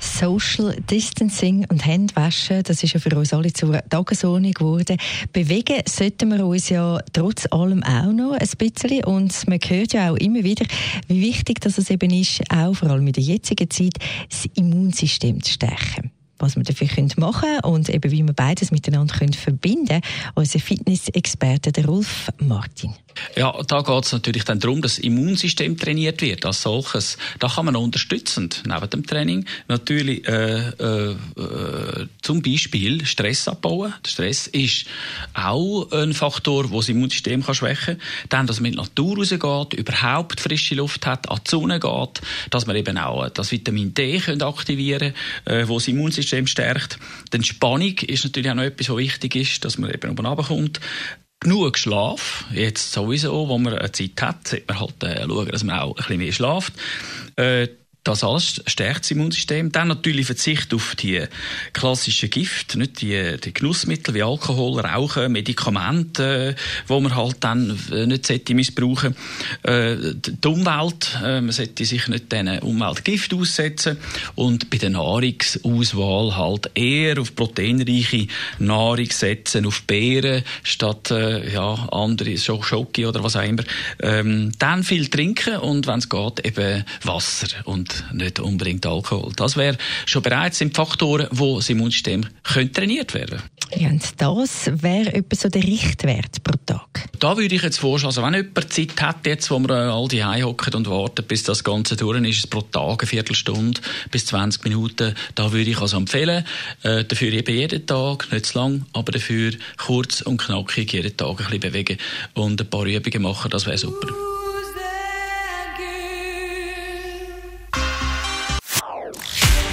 Social Distancing und Handwaschen, das ist ja für uns alle zur Tagesordnung geworden. Bewegen sollten wir uns ja trotz allem auch noch ein bisschen und man hört ja auch immer wieder, wie wichtig das es eben ist, auch vor allem in der jetzigen Zeit, das Immunsystem zu stärken was wir dafür machen können und eben wie wir beides miteinander verbinden können. Unser Fitnessexperte, der Rolf Martin. Ja, da geht es natürlich dann darum, dass das Immunsystem trainiert wird als solches. Da kann man unterstützend neben dem Training natürlich äh, äh, zum Beispiel Stress abbauen. Der Stress ist auch ein Faktor, der das Immunsystem kann schwächen kann. Dann, dass man in die Natur rausgeht, überhaupt frische Luft hat, an die Sonne geht, dass man eben auch das Vitamin D können aktivieren kann, äh, wo das Immunsystem stärkt. Die Entspannung ist natürlich auch noch etwas, was wichtig ist, dass man eben oben runterkommt genug Schlaf. Jetzt sowieso, wo man eine Zeit hat, sollte man halt äh, schauen, dass man auch ein bisschen mehr schlaft. Äh, das alles stärkt das Immunsystem. Dann natürlich Verzicht auf die klassischen Gifte, nicht die, die Genussmittel wie Alkohol, Rauchen, Medikamente, wo man halt dann äh, nicht sollte missbrauchen. Äh, die Umwelt, äh, man sollte sich nicht diesen Umweltgift aussetzen und bei der Nahrungsauswahl halt eher auf proteinreiche Nahrung setzen, auf Beeren statt äh, ja andere Schoki oder was auch immer. Ähm, dann viel trinken und wenn es geht eben Wasser und nicht unbedingt Alkohol. Das wäre schon bereits sind Faktoren, wo das Immunsystem könnte trainiert werden ja, und das wäre etwa so der Richtwert pro Tag. Da würde ich jetzt vorschlagen, also wenn jemand Zeit hat, jetzt, wo wir all die hocken und warten, bis das Ganze durch ist, pro Tag eine Viertelstunde bis 20 Minuten, da würde ich also empfehlen, äh, dafür eben jeden Tag, nicht zu lang, aber dafür kurz und knackig jeden Tag ein bisschen bewegen und ein paar Übungen machen, das wäre super.